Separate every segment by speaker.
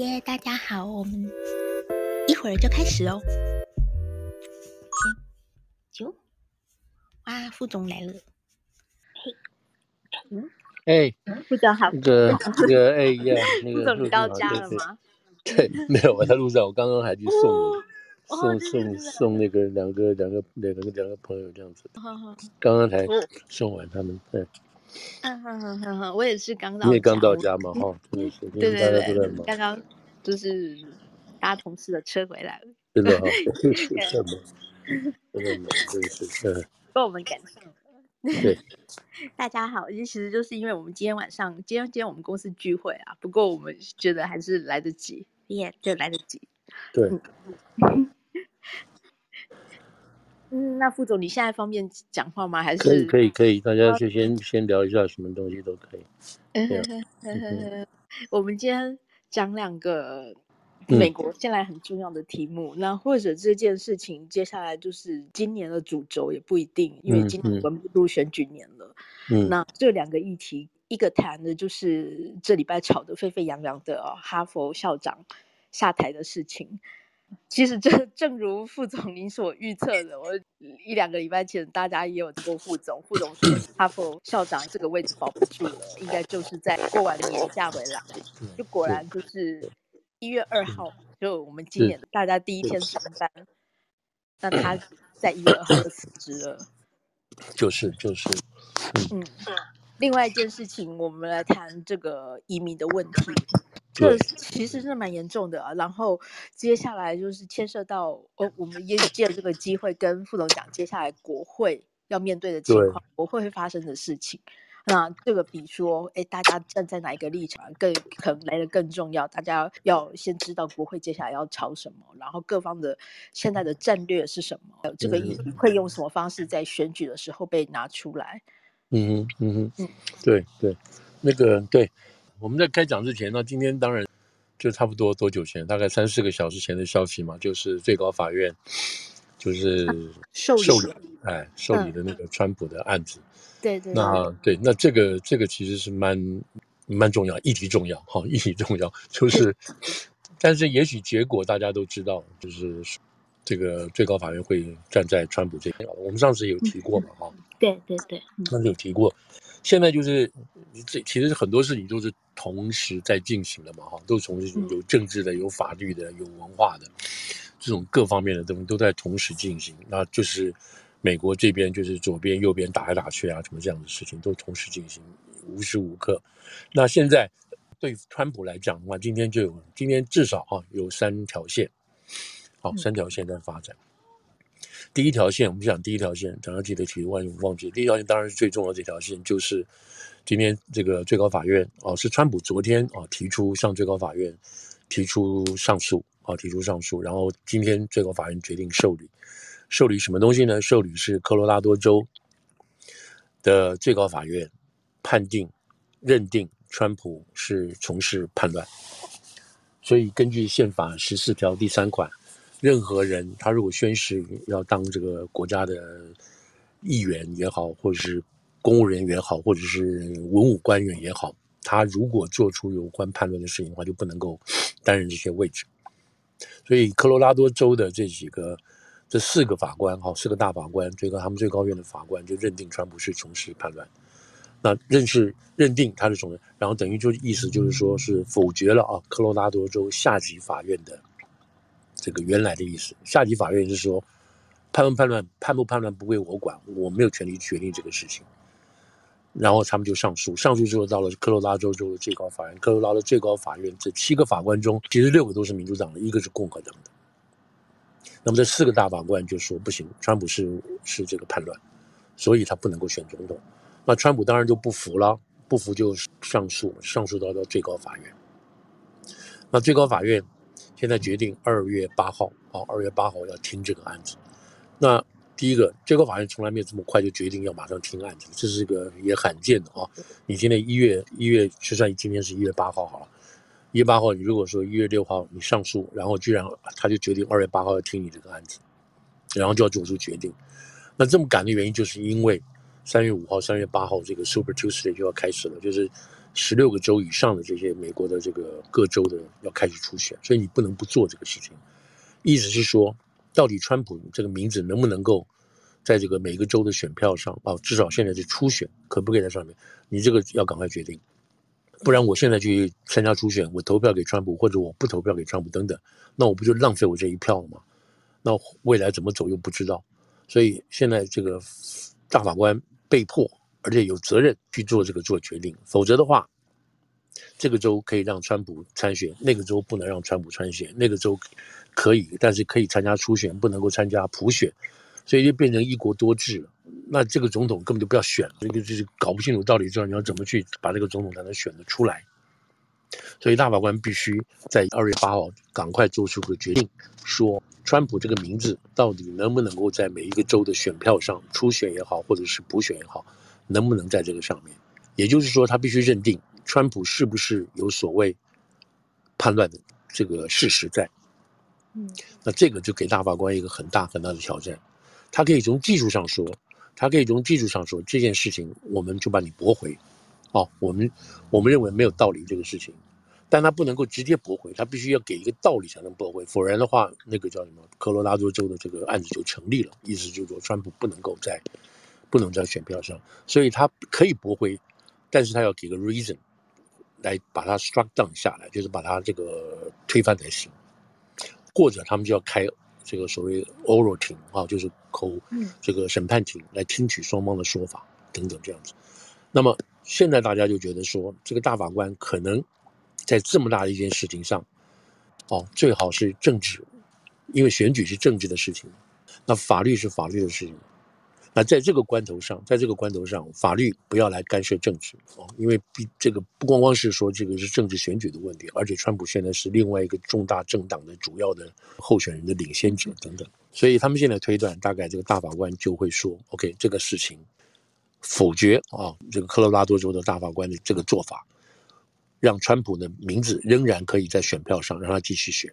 Speaker 1: 耶，yeah, 大家好，我们一会儿就开始哦。行，九，哇，副总来了。嘿，
Speaker 2: 嗯，哎，
Speaker 1: 副总好。
Speaker 2: 那个，那个，哎呀，那个，
Speaker 1: 副总你到家了吗？
Speaker 2: 对，对，没有，我在路上，我刚刚还去送你，送送送那个两个两个两个两个朋友这样子，刚刚才送完他们，对。
Speaker 1: 嗯哼哼哼哼，我也是刚到，
Speaker 2: 你也刚到家嘛，哈，对
Speaker 1: 对对，刚刚就是搭同事的车回来了，
Speaker 2: 真的哈，是是是，真的真的是，
Speaker 1: 跟我们赶上了。
Speaker 2: 对，
Speaker 1: 大家好，其实就是因为我们今天晚上，今天今天我们公司聚会啊，不过我们觉得还是来得及，耶，就来得及，
Speaker 2: 对。
Speaker 1: 嗯，那副总，你现在方便讲话吗？还是
Speaker 2: 可以，可以，可以，大家就先先聊一下，什么东西都可以。
Speaker 1: 我们今天讲两个美国现在很重要的题目，嗯、那或者这件事情接下来就是今年的主轴也不一定，因为今年我们步入选举年了。嗯，那这两个议题，一个谈的就是这礼拜吵得沸沸扬扬的哈佛校长下台的事情。其实这 正如副总您所预测的，我一两个礼拜前大家也有过副总，副总说哈佛校长这个位置保不住了，应该就是在过完年假回来，就果然就是一月二号，就我们今年大家第一天上班，那他在一月二号就辞职了，
Speaker 2: 就是就是，
Speaker 1: 嗯，另外一件事情，我们来谈这个移民的问题。这其实是蛮严重的啊，然后接下来就是牵涉到，哦，我们也借了这个机会跟副总讲，接下来国会要面对的情况，对国会会发生的事情。那这个比说，哎，大家站在哪一个立场，更可能来的更重要。大家要先知道国会接下来要吵什么，然后各方的现在的战略是什么，这个议题会用什么方式在选举的时候被拿出来。
Speaker 2: 嗯哼，嗯哼，嗯，对对，那个对。我们在开讲之前，那今天当然就差不多多久前，大概三四个小时前的消息嘛，就是最高法院就是受理，啊、受理哎受理的那个川普的案子。
Speaker 1: 对对。
Speaker 2: 那对，那这个这个其实是蛮蛮重要，议题重要哈，议题重要。就是，但是也许结果大家都知道，就是这个最高法院会站在川普这边。我们上次有提过嘛，哈。
Speaker 1: 对对对，
Speaker 2: 上次有提过。现在就是，这其实很多事情都是同时在进行的嘛，哈，都是同时有政治的、有法律的、有文化的，这种各方面的东西都在同时进行。那就是美国这边就是左边右边打来打去啊，什么这样的事情都同时进行，无时无刻。那现在对川普来讲的话，今天就有今天至少啊有三条线，好，三条线在发展。第一条线，我们讲第一条线，讲到记得提，万一忘记。第一条线当然是最重要的这条线，就是今天这个最高法院哦，是川普昨天啊提出向最高法院提出上诉啊，提出上诉，然后今天最高法院决定受理，受理什么东西呢？受理是科罗拉多州的最高法院判定认定川普是从事叛乱，所以根据宪法十四条第三款。任何人，他如果宣誓要当这个国家的议员也好，或者是公务人员也好，或者是文武官员也好，他如果做出有关叛乱的事情的话，就不能够担任这些位置。所以，科罗拉多州的这几个、这四个法官，哈，四个大法官，最高他们最高院的法官就认定川普是从事叛乱。那认识认定他是从，然后等于就意思就是说是否决了啊，科罗拉多州下级法院的。这个原来的意思，下级法院是说，判不判断，判不判断不归我管，我没有权利决定这个事情。然后他们就上诉，上诉之后到了科罗拉多州的最高法院，科罗拉多最高法院这七个法官中，其实六个都是民主党的，一个是共和党的。那么这四个大法官就说不行，川普是是这个叛乱，所以他不能够选总统。那川普当然就不服了，不服就上诉，上诉到到最高法院。那最高法院。现在决定二月八号，啊，二月八号要听这个案子。那第一个，最高法院从来没有这么快就决定要马上听案子，这是一个也罕见的啊。你现在一月一月，就算今天是一月八号好了，一月八号，你如果说一月六号你上诉，然后居然他就决定二月八号要听你这个案子，然后就要做出决定。那这么赶的原因，就是因为三月五号、三月八号这个 Super Tuesday 就要开始了，就是十六个州以上的这些美国的这个各州的要开始初选，所以你不能不做这个事情。意思是说，到底川普这个名字能不能够在这个每个州的选票上啊，至少现在是初选，可不可以在上面？你这个要赶快决定，不然我现在去参加初选，我投票给川普，或者我不投票给川普等等，那我不就浪费我这一票了吗？那未来怎么走又不知道，所以现在这个大法官被迫。而且有责任去做这个做决定，否则的话，这个州可以让川普参选，那个州不能让川普参选，那个州可以，但是可以参加初选，不能够参加普选，所以就变成一国多制了。那这个总统根本就不要选了，这个就是搞不清楚到底知道你要怎么去把这个总统才能选得出来。所以大法官必须在二月八号赶快做出个决定，说川普这个名字到底能不能够在每一个州的选票上初选也好，或者是普选也好。能不能在这个上面？也就是说，他必须认定川普是不是有所谓叛乱的这个事实在。嗯，那这个就给大法官一个很大很大的挑战。他可以从技术上说，他可以从技术上说这件事情，我们就把你驳回。哦，我们我们认为没有道理这个事情，但他不能够直接驳回，他必须要给一个道理才能驳回，否然的话，那个叫什么？科罗拉多州的这个案子就成立了，意思就是说，川普不能够在。不能在选票上，所以他可以驳回，但是他要给个 reason 来把它 struck down 下来，就是把它这个推翻才行。或者他们就要开这个所谓 oral 庭啊，就是口这个审判庭来听取双方的说法等等这样子。那么现在大家就觉得说，这个大法官可能在这么大的一件事情上，哦，最好是政治，因为选举是政治的事情，那法律是法律的事情。那在这个关头上，在这个关头上，法律不要来干涉政治哦，因为比这个不光光是说这个是政治选举的问题，而且川普现在是另外一个重大政党的主要的候选人的领先者等等，所以他们现在推断，大概这个大法官就会说，OK，这个事情否决啊，这个科罗拉多州的大法官的这个做法，让川普的名字仍然可以在选票上让他继续选，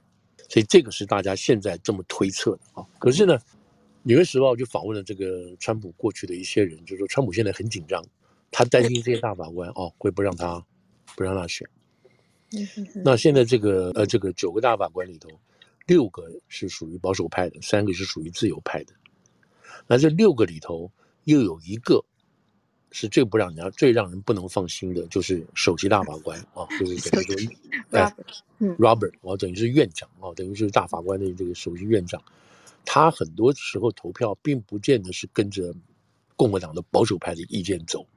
Speaker 2: 所以这个是大家现在这么推测的啊，可是呢？《纽约时报》就访问了这个川普过去的一些人，就说川普现在很紧张，他担心这些大法官哦会不让他不让他选。那现在这个呃这个九个大法官里头，六个是属于保守派的，三个是属于自由派的。那这六个里头又有一个是最不让人家最让人不能放心的，就是首席大法官啊，就是等于说哎，Robert，我等于是院长啊，等于是大法官的这个首席院长。他很多时候投票并不见得是跟着共和党的保守派的意见走，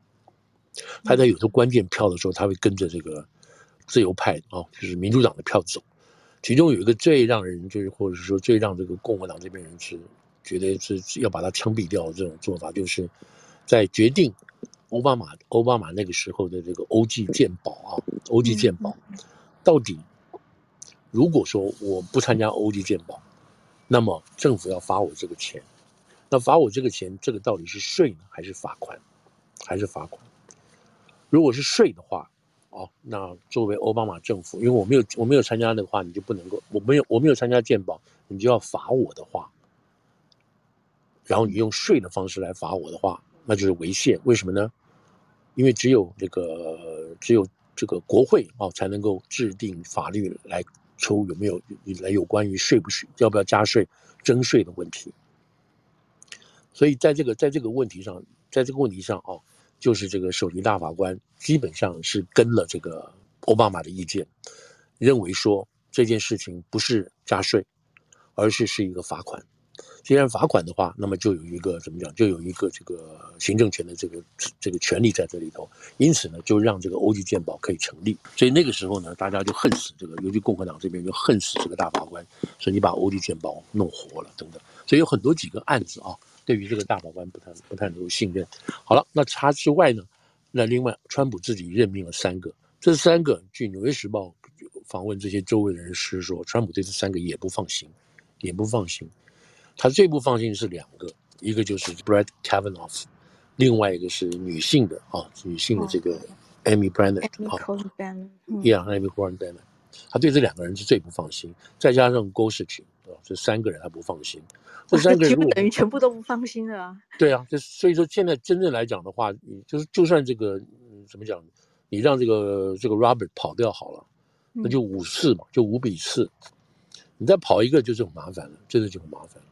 Speaker 2: 他在有时候关键票的时候，他会跟着这个自由派啊，就是民主党的票走。其中有一个最让人就是，或者是说最让这个共和党这边人是觉得是要把他枪毙掉的这种做法，就是在决定奥巴马奥巴马那个时候的这个欧记鉴宝啊，欧记鉴宝到底如果说我不参加欧记健保。那么政府要罚我这个钱，那罚我这个钱，这个到底是税呢，还是罚款，还是罚款？如果是税的话，哦，那作为奥巴马政府，因为我没有我没有参加的话，你就不能够，我没有我没有参加健保，你就要罚我的话，然后你用税的方式来罚我的话，那就是违宪。为什么呢？因为只有这个只有这个国会啊，才能够制定法律来。抽有没有来有关于税不税要不要加税征税的问题？所以在这个在这个问题上，在这个问题上哦，就是这个首席大法官基本上是跟了这个奥巴马的意见，认为说这件事情不是加税，而是是一个罚款。既然罚款的话，那么就有一个怎么讲？就有一个这个行政权的这个这个权利在这里头。因此呢，就让这个欧记鉴宝可以成立。所以那个时候呢，大家就恨死这个，尤其共和党这边就恨死这个大法官，说你把欧记鉴宝弄活了等等。所以有很多几个案子啊，对于这个大法官不太不太能够信任。好了，那他之外呢，那另外川普自己任命了三个，这三个据《纽约时报》访问这些周围的人士说，川普对这三个也不放心，也不放心。他最不放心的是两个，一个就是 Brett Kavanaugh，另外一个是女性的啊，女性的这个 Amy Coney Barrett，他对这两个人是最不放心，再加上 Gorsuch 啊，这三个人他不放心。这三个人如果
Speaker 1: 等于全部都不放心了啊。
Speaker 2: 对啊，就所以说现在真正来讲的话，你就是就算这个、嗯、怎么讲，你让这个这个 Robert 跑掉好了，那就五次嘛，就五比四。你再跑一个就是很麻烦了，真的就很麻烦了。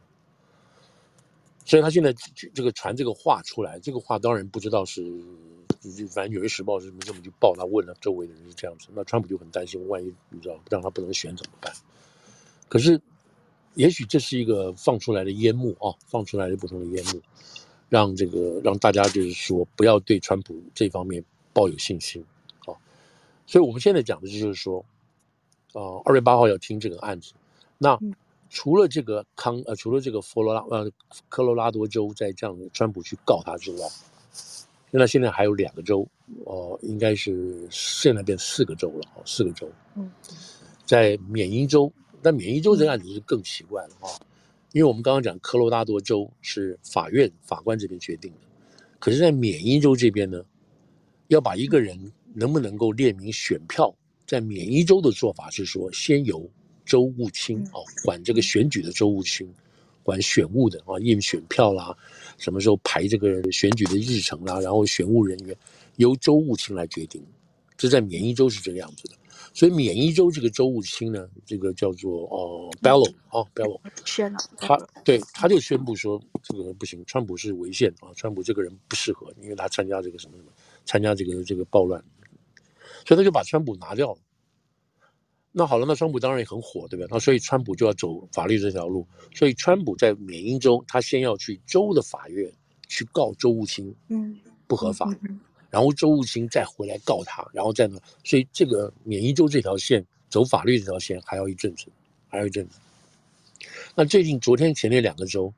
Speaker 2: 所以他现在这个传这个话出来，这个话当然不知道是，反正《纽约时报》是这么就报，他问了周围的人是这样子，那川普就很担心，万一你知道让他不能选怎么办？可是，也许这是一个放出来的烟幕啊，放出来的不同的烟幕，让这个让大家就是说不要对川普这方面。抱有信心，啊，所以我们现在讲的就是说，呃，二月八号要听这个案子。那除了这个康呃，除了这个佛罗拉呃科罗拉多州在这样的川普去告他之外，那现在还有两个州，哦、呃，应该是现在变四个州了，哦，四个州。嗯，在缅因州，但缅因州这个案子是更奇怪了啊，因为我们刚刚讲科罗拉多州是法院法官这边决定的，可是，在缅因州这边呢？要把一个人能不能够列名选票，在缅因州的做法是说，先由州务卿哦管这个选举的州务卿，管选务的啊印选票啦，什么时候排这个选举的日程啦，然后选务人员由州务卿来决定。这在缅因州是这个样子的，所以缅因州这个州务卿呢，这个叫做哦 Bello 啊 Bello，
Speaker 1: 宣了，
Speaker 2: 他对他就宣布说这个不行，川普是违宪啊，川普这个人不适合，因为他参加这个什么什么。参加这个这个暴乱，所以他就把川普拿掉了。那好了，那川普当然也很火，对吧？那所以川普就要走法律这条路。所以川普在缅因州，他先要去州的法院去告州务卿，嗯，不合法。然后州务卿再回来告他，然后再呢，所以这个缅因州这条线走法律这条线还要一阵子，还要一阵子。那最近昨天前那两个州，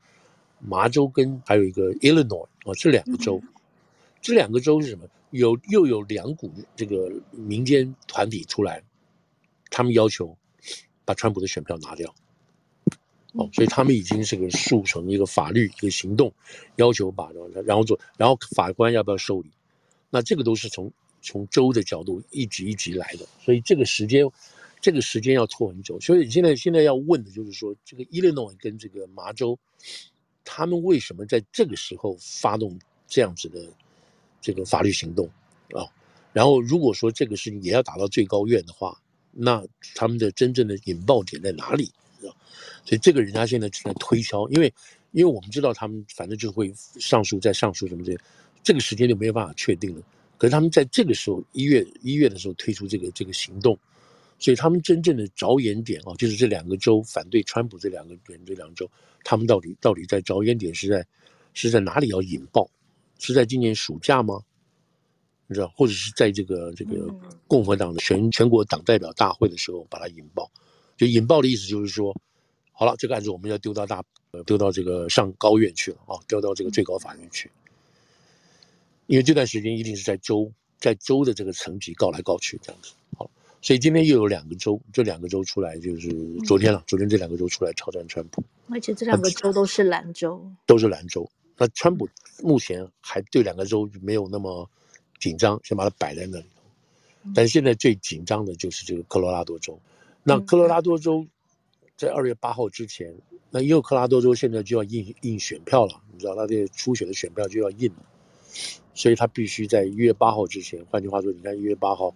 Speaker 2: 麻州跟还有一个 Illinois 啊，这两个州。这两个州是什么？有又有两股这个民间团体出来，他们要求把川普的选票拿掉。哦，所以他们已经是个诉成一个法律一个行动，要求把然后做，然后法官要不要受理？那这个都是从从州的角度一级一级来的，所以这个时间这个时间要拖很久。所以现在现在要问的就是说，这个伊利诺伊跟这个麻州，他们为什么在这个时候发动这样子的？这个法律行动啊，然后如果说这个事情也要打到最高院的话，那他们的真正的引爆点在哪里？所以这个人家现在正在推敲，因为因为我们知道他们反正就会上诉再上诉什么这些，这个时间就没有办法确定了。可是他们在这个时候一月一月的时候推出这个这个行动，所以他们真正的着眼点啊，就是这两个州反对川普这两个人这两个州，他们到底到底在着眼点是在是在哪里要引爆？是在今年暑假吗？你知道，或者是在这个这个共和党的全全国党代表大会的时候把它引爆？就引爆的意思就是说，好了，这个案子我们要丢到大，丢到这个上高院去了啊，丢到这个最高法院去。因为这段时间一定是在州，在州的这个层级告来告去这样子。好，所以今天又有两个州，这两个州出来就是昨天了，昨天这两个州出来挑战川普，
Speaker 1: 而且这两个州都是兰州，
Speaker 2: 都是兰州。那川普目前还对两个州没有那么紧张，先把它摆在那里。但是现在最紧张的就是这个科罗拉多州。那科罗拉多州在二月八号之前，那因为科罗拉多州现在就要印印选票了，你知道他这个初选的选票就要印了，所以他必须在一月八号之前。换句话说，你看一月八号，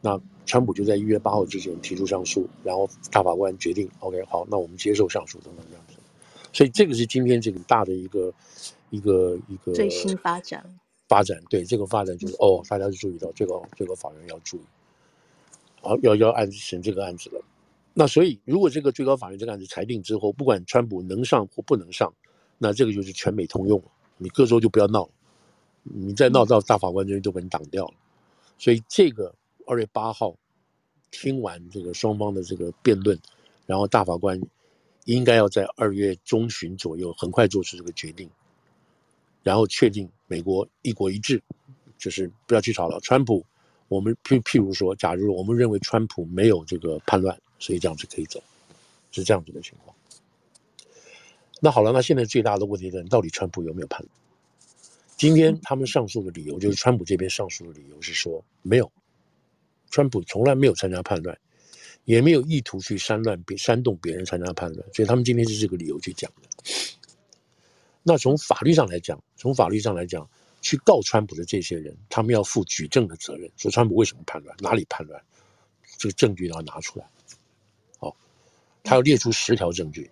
Speaker 2: 那川普就在一月八号之前提出上诉，然后大法官决定，OK，好，那我们接受上诉等等这样子。所以这个是今天这个大的一个一个一个
Speaker 1: 最新发展。
Speaker 2: 发展对这个发展就是哦，大家就注意到最高最高法院要注意，好要要案审这个案子了。那所以如果这个最高法院这个案子裁定之后，不管川普能上或不能上，那这个就是全美通用。你各州就不要闹了，你再闹到大法官这边就把你挡掉了。所以这个二月八号听完这个双方的这个辩论，然后大法官。应该要在二月中旬左右，很快做出这个决定，然后确定美国一国一制，就是不要去吵了。川普，我们譬譬如说，假如我们认为川普没有这个叛乱，所以这样子可以走，是这样子的情况。那好了，那现在最大的问题是，到底川普有没有叛乱？今天他们上诉的理由，就是川普这边上诉的理由是说，没有，川普从来没有参加叛乱。也没有意图去煽乱别煽动别人参加叛乱，所以他们今天是这个理由去讲的。那从法律上来讲，从法律上来讲，去告川普的这些人，他们要负举证的责任，说川普为什么叛乱，哪里叛乱，这个证据要拿出来。好，他要列出十条证据，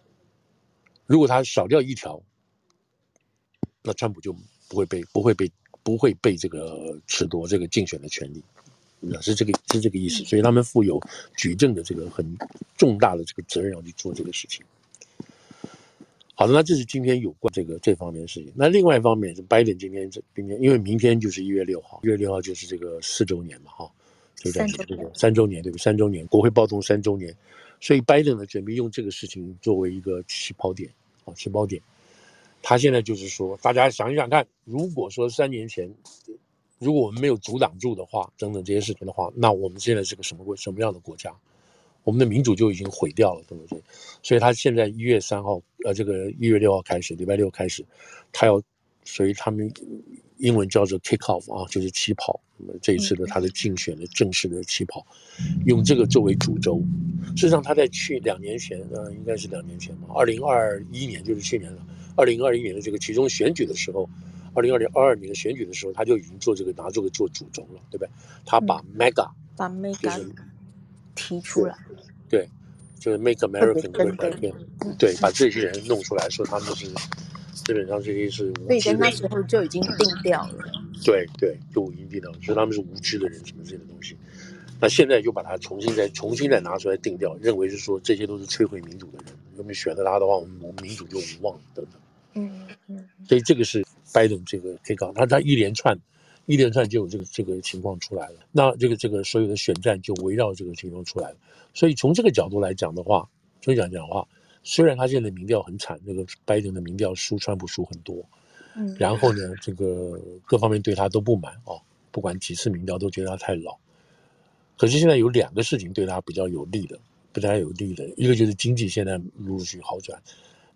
Speaker 2: 如果他少掉一条，那川普就不会被不会被不会被这个褫夺这个竞选的权利，是这个是这个意思。所以他们负有举证的这个很重大的这个责任，要去做这个事情。好的，那这是今天有关这个这方面的事情。那另外一方面是拜登今天这今天，因为明天就是一月六号，一月六号就是这个四周年嘛，哈，就在这个三周年，对不对？三周年，国会暴动三周年，所以拜登呢准备用这个事情作为一个起跑点，啊，起跑点。他现在就是说，大家想一想看，如果说三年前，如果我们没有阻挡住的话，等等这些事情的话，那我们现在是个什么国什么样的国家？我们的民主就已经毁掉了，对不对？所以他现在一月三号，呃，这个一月六号开始，礼拜六开始，他要，所以他们英文叫做 kick off 啊，就是起跑。那么这一次的他的竞选的正式的起跑，用这个作为主轴。事实上，他在去两年前，呃，应该是两年前吧，二零二一年就是去年了，二零二一年的这个其中选举的时候，二零二零二二年的选举的时候，他就已经做这个拿这个做主轴了，对不对？他把 mega，
Speaker 1: 把 mega 提出来。
Speaker 2: 对，就是 Make America Great Again，对，把这些人弄出来说他们是基本上这些是无知的，
Speaker 1: 那时候就已经定掉了。
Speaker 2: 对对，就已经定掉了，说他们是无知的人，什么这些东西。那现在就把它重新再重新再拿出来定掉，认为是说这些都是摧毁民主的人，如果我们选择他的话，我们民主就无望等等。嗯嗯。所以这个是拜登这个可以搞，他他一连串。一连串就有这个这个情况出来了，那这个这个所有的选战就围绕这个情况出来了。所以从这个角度来讲的话，所以讲讲的话，虽然他现在的民调很惨，那个拜登的民调输川普输很多，嗯，然后呢，这个各方面对他都不满啊，不管几次民调都觉得他太老。可是现在有两个事情对他比较有利的，对他有利的，一个就是经济现在陆陆续续好转。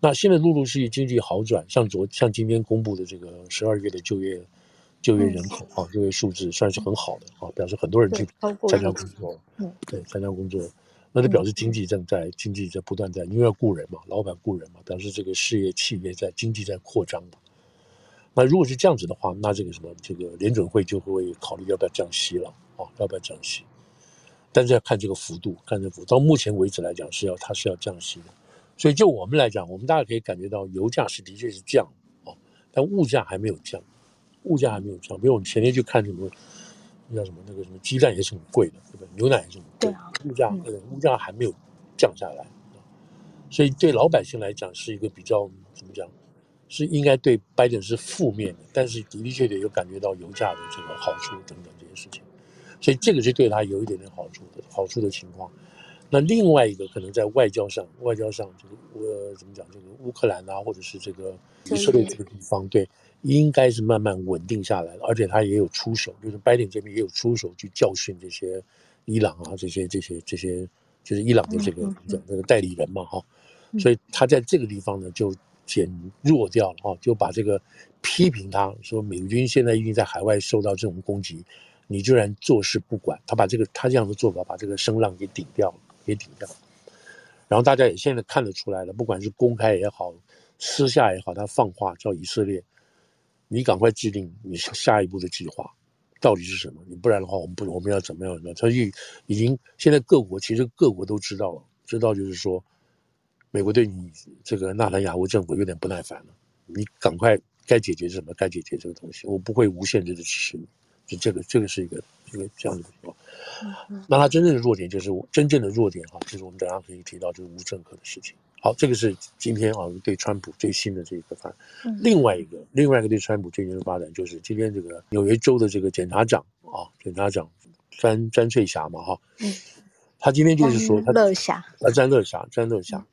Speaker 2: 那现在陆陆续续经济好转，像昨像今天公布的这个十二月的就业。就业人口啊，就业数字算是很好的啊，表示很多人去参加工作，嗯，对，参加工作，那就表示经济正在经济在不断在，因为要雇人嘛，老板雇人嘛，表示这个事业企业在经济在扩张嘛。那如果是这样子的话，那这个什么，这个联准会就会考虑要不要降息了啊，要不要降息？但是要看这个幅度，看这个幅度，到目前为止来讲是要它是要降息的，所以就我们来讲，我们大家可以感觉到油价是的确是降哦，但物价还没有降。物价还没有降，比如我们前天去看什么，那叫什么那个什么鸡蛋也是很贵的，对不对？牛奶也是很贵，对啊，物价对，物价还没有降下来，所以对老百姓来讲是一个比较怎么讲，是应该对拜登是负面的，但是的的确确有感觉到油价的这个好处等等这些事情，所以这个是对他有一点点好处的好处的情况。那另外一个可能在外交上，外交上这个呃怎么讲，这个乌克兰啊，或者是这个以色列这个地方，对。应该是慢慢稳定下来了，而且他也有出手，就是拜登这边也有出手去教训这些伊朗啊，这些这些这些，就是伊朗的这个这这个代理人嘛，哈，所以他在这个地方呢就减弱掉了哈，就把这个批评他说美军现在已经在海外受到这种攻击，你居然坐视不管，他把这个他这样的做法把这个声浪给顶掉了，给顶掉，然后大家也现在看得出来了，不管是公开也好，私下也好，他放话叫以色列。你赶快制定你下一步的计划，到底是什么？你不然的话，我们不我们要怎么样？怎么样？他已已经现在各国其实各国都知道了，知道就是说，美国对你这个纳坦雅胡政府有点不耐烦了。你赶快该解决什么？该解决这个东西，我不会无限制的支持你。就这个，这个是一个一个这样的情况。那他真正的弱点就是真正的弱点哈，就是我们等下可以提到就是无政客的事情。好，这个是今天啊对川普最新的这个发展。另外一个，另外一个对川普最新的发展就是今天这个纽约州的这个检察长啊，检察长詹詹翠霞嘛哈，嗯，他今天就是说他
Speaker 1: 乐霞
Speaker 2: 啊，詹乐霞，詹乐霞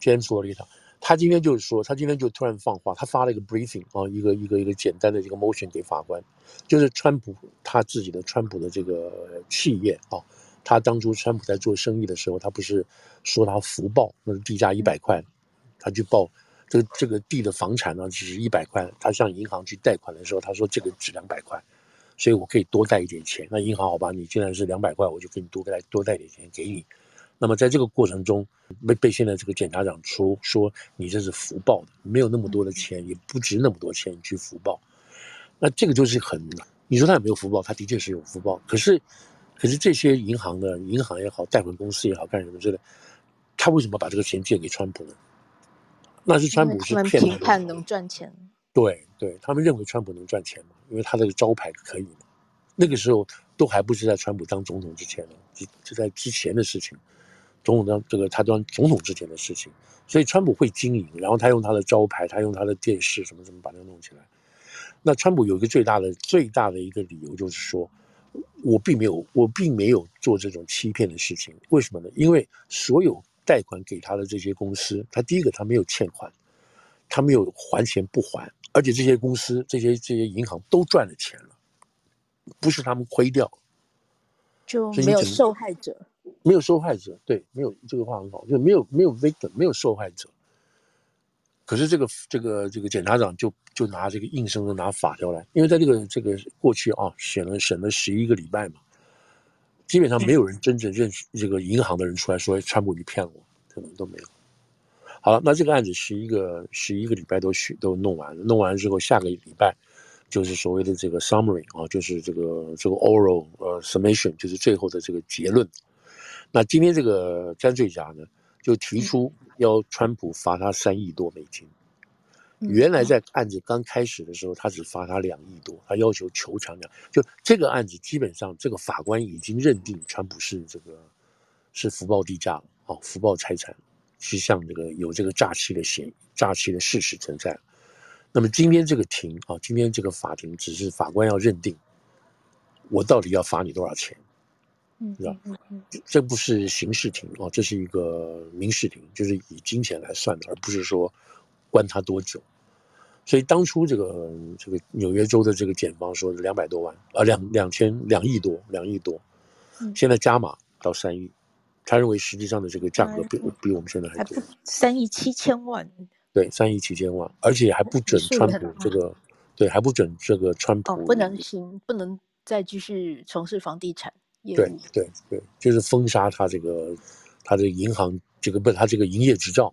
Speaker 2: ，James l o r i t a 他今天就是说，他今天就突然放话，他发了一个 briefing 啊，一个一个一个简单的这个 motion 给法官，就是川普他自己的川普的这个企业啊。他当初川普在做生意的时候，他不是说他福报，那是地价一百块，他去报这个这个地的房产呢，只是一百块。他向银行去贷款的时候，他说这个值两百块，所以我可以多贷一点钱。那银行好吧，你既然是两百块，我就给你多贷多贷点钱给你。那么在这个过程中，被被现在这个检察长说说你这是福报的，没有那么多的钱，也不值那么多钱，你去福报。那这个就是很，你说他有没有福报？他的确是有福报。可是，可是这些银行呢银行也好，贷款公司也好，干什么之类的，他为什么把这个钱借给川普呢？那是川普是骗他，
Speaker 1: 评判能赚钱。
Speaker 2: 对对，他们认为川普能赚钱嘛，因为他这个招牌可以嘛。那个时候都还不是在川普当总统之前呢，就就在之前的事情。总统当这个他当总统之前的事情，所以川普会经营，然后他用他的招牌，他用他的电视什么什么把它弄起来。那川普有一个最大的最大的一个理由就是说，我并没有我并没有做这种欺骗的事情，为什么呢？因为所有贷款给他的这些公司，他第一个他没有欠款，他没有还钱不还，而且这些公司这些这些银行都赚了钱了，不是他们亏掉，
Speaker 1: 就没有受害者。
Speaker 2: 没有受害者，对，没有这个话很好，就没有没有 victim，没有受害者。可是这个这个这个检察长就就拿这个硬生生拿法条来，因为在这个这个过去啊，审了审了十一个礼拜嘛，基本上没有人真正认识这个银行的人出来说川普你骗我，可能都没有。好了，那这个案子十一个十一个礼拜都许都弄完了，弄完之后下个礼拜就是所谓的这个 summary 啊，就是这个这个 oral 呃 summation，就是最后的这个结论。那今天这个詹瑞家呢，就提出要川普罚他三亿多美金。原来在案子刚开始的时候，他只罚他两亿多，他要求求偿两。就这个案子，基本上这个法官已经认定川普是这个是福报地价了，哦，福报财产，是像这个有这个诈欺的嫌疑，诈欺的事实存在。那么今天这个庭啊，今天这个法庭只是法官要认定，我到底要罚你多少钱。嗯，是吧？这不是刑事庭哦，这是一个民事庭，就是以金钱来算的，而不是说关他多久。所以当初这个这个纽约州的这个检方说两百多万啊，两两千两亿多，两亿多，现在加码到三亿，他认为实际上的这个价格比比我们现在还多，
Speaker 1: 三亿七千万。
Speaker 2: 对，三亿七千万，而且还不准川普这个，对，还不准这个川普，
Speaker 1: 哦，不能行，不能再继续从事房地产。
Speaker 2: 对对对，就是封杀他这个，他的银行这个不他这个营业执照，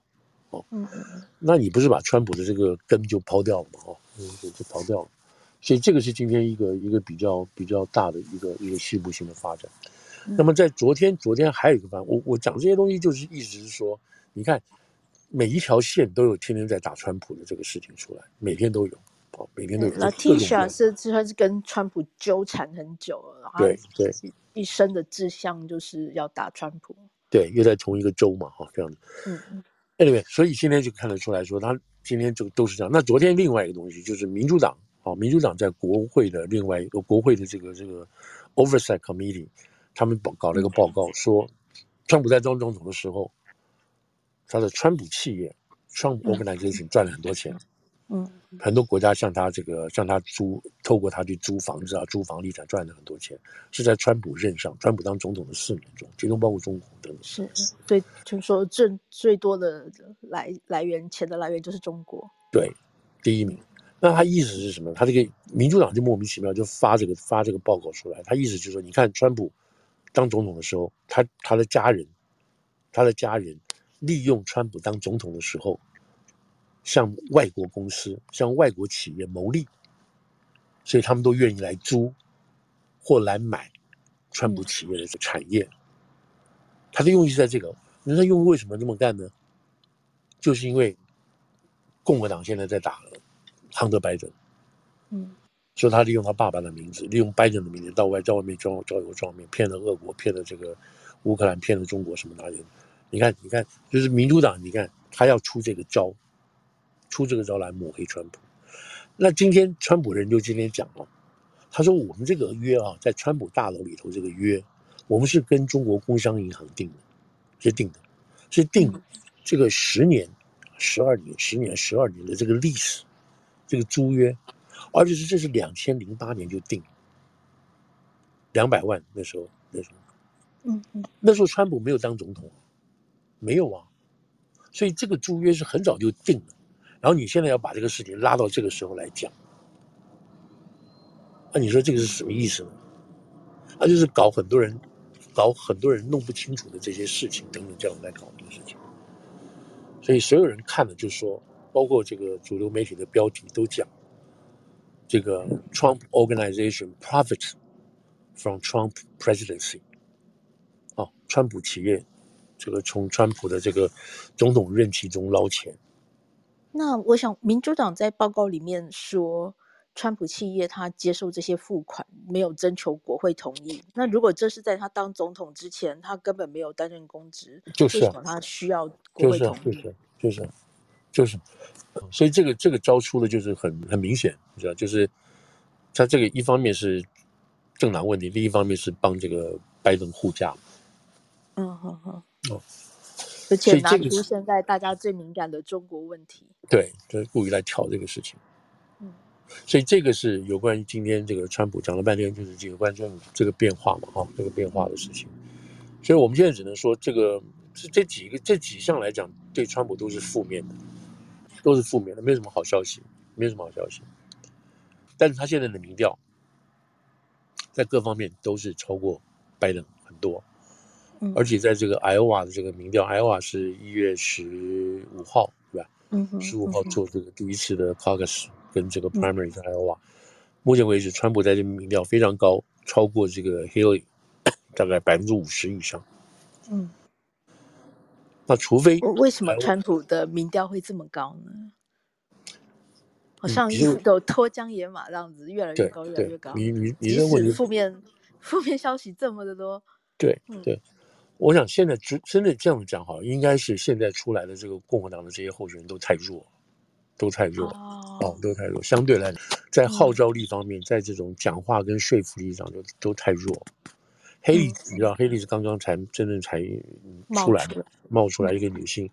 Speaker 2: 哦，嗯嗯，那你不是把川普的这个根就抛掉了吗？哦，嗯，就就抛掉了，所以这个是今天一个一个比较比较大的一个一个西部性的发展。嗯、那么在昨天，昨天还有一个发展，我我讲这些东西就是意思是说，你看每一条线都有天天在打川普的这个事情出来，每天都有。哦每天都有。
Speaker 1: 那 Tisha 是他是跟川普纠缠很久了，
Speaker 2: 对对，
Speaker 1: 一生的志向就是要打川普。
Speaker 2: 对，又在同一个州嘛，哈，这样子。嗯。Anyway，所以今天就看得出来说，他今天就都是这样。那昨天另外一个东西就是民主党，啊，民主党在国会的另外一个国会的这个这个 Oversight Committee，他们搞搞了一个报告说，川普在当总统的时候，他的川普企业 Trump Organization 赚了很多钱。嗯，很多国家向他这个向他租，透过他去租房子啊，租房地产赚了很多钱，是在川普任上，川普当总统的四年中，其中包括中国等等。
Speaker 1: 是，对，就是说挣最多的来来源钱的来源就是中国。
Speaker 2: 对，第一名。那他意思是什么？他这个民主党就莫名其妙就发这个发这个报告出来，他意思就是说，你看川普当总统的时候，他他的家人，他的家人利用川普当总统的时候。向外国公司、向外国企业牟利，所以他们都愿意来租或来买川普企业的产业。他的用意是在这个，那他用为什么这么干呢？就是因为共和党现在在打了亨德·拜登，嗯，说他利用他爸爸的名字，利用拜登的名字到外在外面招招摇撞骗，骗了俄国，骗了这个乌克兰，骗了中国什么那些。你看，你看，就是民主党，你看他要出这个招。出这个招来抹黑川普，那今天川普人就今天讲了，他说我们这个约啊，在川普大楼里头这个约，我们是跟中国工商银行定的，是定的，是定这个十年、十二年、十年、十二年的这个历史，这个租约，而且是这是两千零八年就定，两百万那时候那时候，嗯嗯，那时候川普没有当总统，没有啊，所以这个租约是很早就定了。然后你现在要把这个事情拉到这个时候来讲，那你说这个是什么意思呢？那就是搞很多人，搞很多人弄不清楚的这些事情等等这样来搞这个事情。所以所有人看了就说，包括这个主流媒体的标题都讲，这个 Trump Organization profits from Trump presidency。哦，川普企业这个从川普的这个总统任期中捞钱。
Speaker 1: 那我想，民主党在报告里面说，川普企业他接受这些付款没有征求国会同意。那如果这是在他当总统之前，他根本没有担任公职，
Speaker 2: 就是啊，
Speaker 1: 为什么他需要国会同意？
Speaker 2: 就是就是就是，所以这个这个招出的就是很很明显，你知道，就是他这个一方面是政党问题，另一方面是帮这个拜登护驾。
Speaker 1: 嗯好好。哦。而且拿出现在大家最敏感的中国问题。
Speaker 2: 对，就是故意来挑这个事情。
Speaker 1: 嗯。
Speaker 2: 所以这个是有关于今天这个川普讲了半天，就是这个关于这个变化嘛，哈，这个变化的事情。所以我们现在只能说，这个这这几个这几项来讲，对川普都是负面的。都是负面的，没有什么好消息，没有什么好消息。但是他现在的民调，在各方面都是超过拜登很多，
Speaker 1: 嗯，
Speaker 2: 而且在这个 Iowa 的这个民调，Iowa 是一月十五号，对吧？
Speaker 1: 嗯，
Speaker 2: 十五号做这个第一次的 caucus 跟这个 primary 在 Iowa，嗯，目前为止，川普在这个民调非常高，超过这个 Haley 大概百分之五十以上，
Speaker 1: 嗯。
Speaker 2: 那除非
Speaker 1: 为什么川普的民调会这么高呢？好像一直都脱缰野马这样子，越来越高，越来越高。
Speaker 2: 你你你
Speaker 1: 认为负面负面消息这么的多，
Speaker 2: 对对，我想现在真真的这样讲好，应该是现在出来的这个共和党的这些候选人都太弱，都太弱哦，都太弱。相对来，在号召力方面，在这种讲话跟说服力上，都都太弱。黑莉，你知道，黑莉是刚刚才真正才出来的。冒出来一个女性，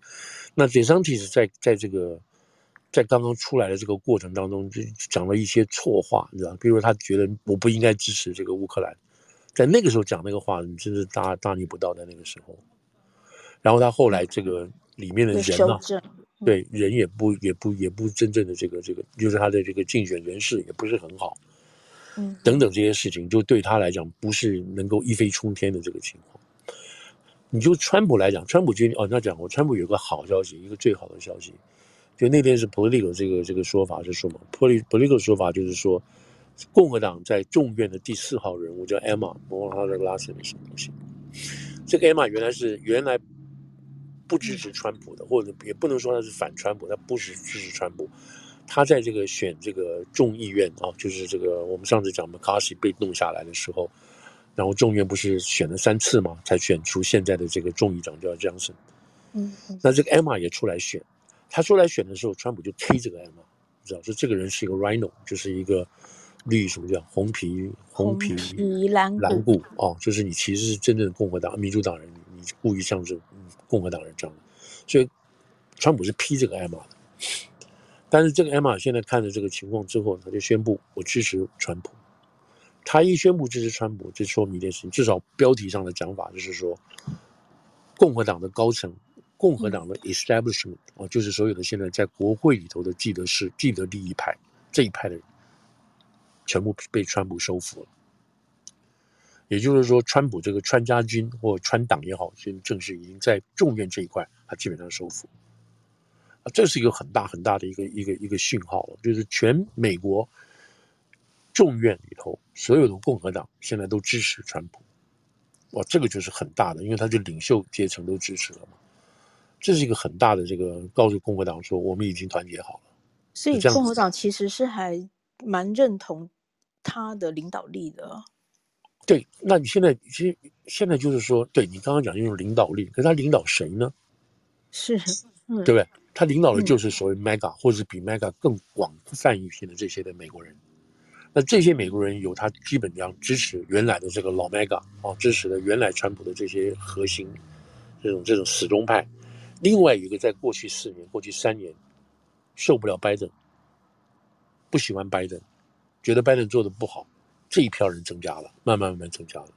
Speaker 2: 那 DeSantis 在在这个在刚刚出来的这个过程当中，就讲了一些错话，你知道，比如他觉得我不应该支持这个乌克兰，在那个时候讲那个话，你真是大大逆不道，在那个时候。然后他后来这个里面的人呢、啊，对人也不也不也不真正的这个这个，就是他的这个竞选人士也不是很好，
Speaker 1: 嗯，
Speaker 2: 等等这些事情，就对他来讲不是能够一飞冲天的这个情况。你就川普来讲，川普决定哦，那讲过，川普有个好消息，一个最好的消息，就那天是 Politico 这个这个说法是说嘛，Politico 说法就是说，共和党在众院的第四号人物叫 Emma，我忘了他的 last name 是什么东西。这个 Emma 原来是原来不支持川普的，或者也不能说他是反川普，他不是支持川普。他在这个选这个众议院啊，就是这个我们上次讲 McCarthy 被弄下来的时候。然后众院不是选了三次嘛？才选出现在的这个众议长叫 Johnson。
Speaker 1: 嗯，
Speaker 2: 那这个 Emma 也出来选，他出来选的时候，川普就推这个 Emma，你知道说这个人是一个 Rhino，就是一个绿什么叫红皮红皮
Speaker 1: 蓝
Speaker 2: 蓝骨哦，就是你其实是真正的共和党民主党人，你故意像是共和党人这样的，所以川普是批这个 Emma 的。但是这个 Emma 现在看了这个情况之后，他就宣布我支持川普。他一宣布支持川普，就说明一件事情，至少标题上的讲法就是说，共和党的高层，共和党的 establishment 哦，就是所有的现在在国会里头的既得是既得利益派这一派的人，全部被川普收服了。也就是说，川普这个川家军或川党也好，现在正式已经在众院这一块，他基本上收服。啊，这是一个很大很大的一个一个一个讯号了，就是全美国。众院里头，所有的共和党现在都支持川普，哇，这个就是很大的，因为他就领袖阶层都支持了嘛，这是一个很大的这个告诉共和党说，我们已经团结好了。
Speaker 1: 所以共和党其实是还蛮认同他的领导力的。
Speaker 2: 对，那你现在其实现在就是说，对你刚刚讲用领导力，可是他领导谁呢？
Speaker 1: 是，嗯，
Speaker 2: 对不对？他领导的就是所谓 Mega，、嗯、或者是比 Mega 更广泛一些的这些的美国人。那这些美国人有他基本上支持原来的这个老 Mega 啊，支持的原来川普的这些核心，这种这种始终派。另外一个在过去四年、过去三年受不了拜登，不喜欢拜登，觉得拜登做的不好，这一票人增加了，慢慢慢慢增加了。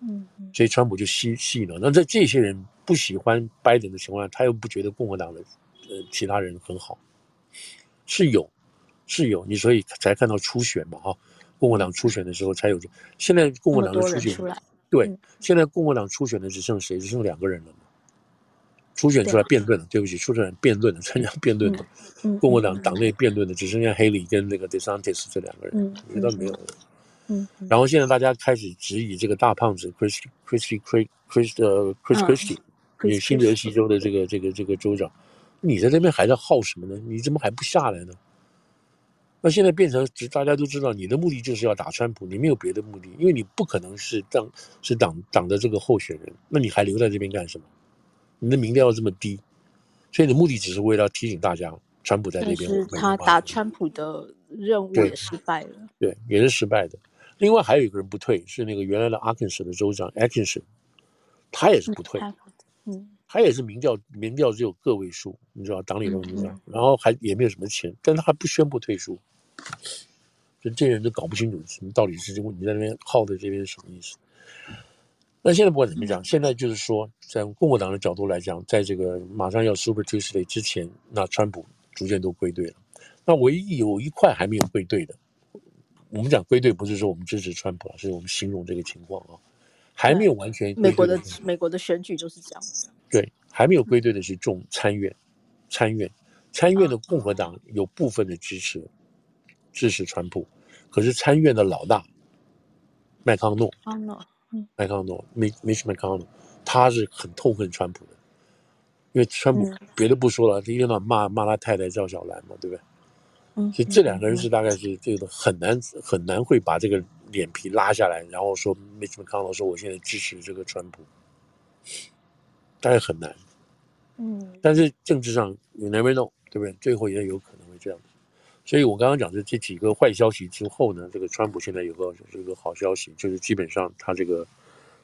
Speaker 1: 嗯，
Speaker 2: 所以川普就吸吸引了。那在这些人不喜欢拜登的情况下，他又不觉得共和党的呃其他人很好，是有。是有你，所以才看到初选嘛，哈，共和党初选的时候才有。现在共和党的初选，对，现在共和党初选的只剩谁？只剩两个人了嘛，初选出来辩论的，对不起，初选辩论的，参加辩论的，共和党党内辩论的，只剩下黑利跟那个 DeSantis 这两个人，别的没有了。
Speaker 1: 嗯，
Speaker 2: 然后现在大家开始质疑这个大胖子 Chris Chris Chris Chris 呃 Chris Christie，你新泽西州的这个这个这个州长，你在这边还在耗什么呢？你怎么还不下来呢？那现在变成，大家都知道，你的目的就是要打川普，你没有别的目的，因为你不可能是当是党党的这个候选人，那你还留在这边干什么？你的民调要这么低，所以你的目的只是为了提醒大家，川普在那边。
Speaker 1: 是他打川普的任务也失败了。
Speaker 2: 对，对，也是失败的。另外还有一个人不退，是那个原来的阿肯色的州长 Atkinson，他也是不退。
Speaker 1: 嗯，
Speaker 2: 他也是民调民调只有个位数，你知道党里头民调，然后还也没有什么钱，但他还不宣布退出。就这些人都搞不清楚什么到底是这个你在那边耗在这边是什么意思。那现在不管怎么讲，现在就是说，在共和党的角度来讲，在这个马上要 Super Tuesday 之前，那川普逐渐都归队了。那唯一有一块还没有归队的，我们讲归队不是说我们支持川普啊，是我们形容这个情况啊，还没有完全。
Speaker 1: 美国的美国的选举就是这样。
Speaker 2: 对，还没有归队的是众参院，参院参院的共和党有部分的支持支持川普，可是参院的老大麦康诺。麦康诺，Mitch McConnell，他是很痛恨川普的，因为川普别的不说了，他一天到晚骂骂他太太赵小兰嘛，对不对？
Speaker 1: 嗯，
Speaker 2: 所以这两个人是大概是这个很难很难会把这个脸皮拉下来，然后说 Mitch McConnell 说我现在支持这个川普，大概很难。
Speaker 1: 嗯，
Speaker 2: 但是政治上 you never know，对不对？最后也有可能会这样。所以我刚刚讲的这几个坏消息之后呢，这个川普现在有个这个好消息，就是基本上他这个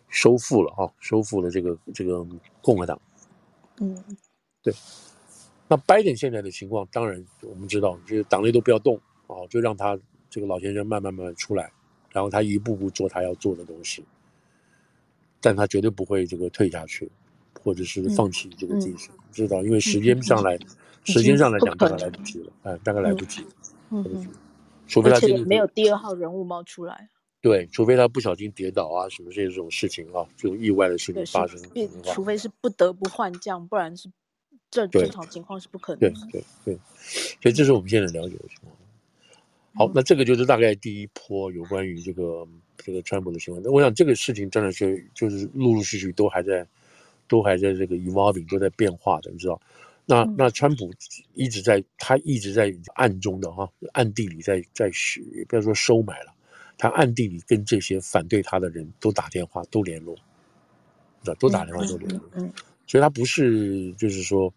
Speaker 2: 收复了啊，收复了这个这个共和党。
Speaker 1: 嗯，
Speaker 2: 对。那拜登现在的情况，当然我们知道，就是党内都不要动啊，就让他这个老先生慢慢慢慢出来，然后他一步步做他要做的东西，但他绝对不会这个退下去，或者是放弃这个竞选，知道？因为时间上来。时间上来讲，大概来不及了，哎，大概来不及，
Speaker 1: 嗯嗯，
Speaker 2: 除非他真的
Speaker 1: 没有第二号人物冒出来，
Speaker 2: 对，除非他不小心跌倒啊，什么这些这种事情啊，这种意外的事情发生，
Speaker 1: 除非是不得不换将，不然是正正常情况是不可能。
Speaker 2: 对对对，所以这是我们现在了解的情况。好，那这个就是大概第一波有关于这个这个川普的情况。那我想这个事情真的是就是陆陆续续都还在都还在这个 evolving 都在变化的，你知道。那那川普一直在，他一直在暗中的哈，暗地里在在学，不要说收买了，他暗地里跟这些反对他的人都打电话，都联络，都打电话都联络，
Speaker 1: 嗯，
Speaker 2: 所以他不是就是说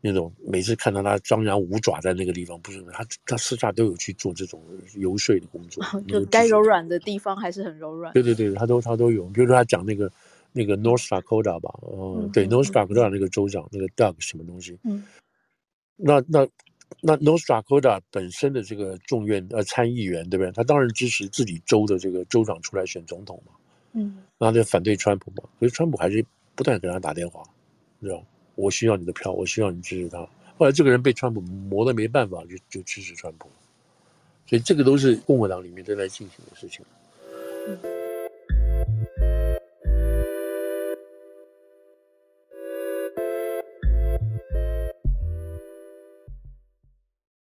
Speaker 2: 那种每次看到他张牙舞爪在那个地方，不是他他私下都有去做这种游说的工作，
Speaker 1: 就该柔软的地方还是很柔软，
Speaker 2: 对对对，他都他都有，比如说他讲那个。那个 North Dakota 吧，哦、嗯，对、嗯、North Dakota 那个州长，嗯、那个 Doug 什么东西，
Speaker 1: 嗯，
Speaker 2: 那那那 North Dakota 本身的这个众院呃参议员，对不对？他当然支持自己州的这个州长出来选总统嘛，
Speaker 1: 嗯，
Speaker 2: 那他就反对川普嘛，可是川普还是不断给他打电话，你知道，我需要你的票，我需要你支持他。后来这个人被川普磨得没办法，就就支持川普，所以这个都是共和党里面正在进行的事情。嗯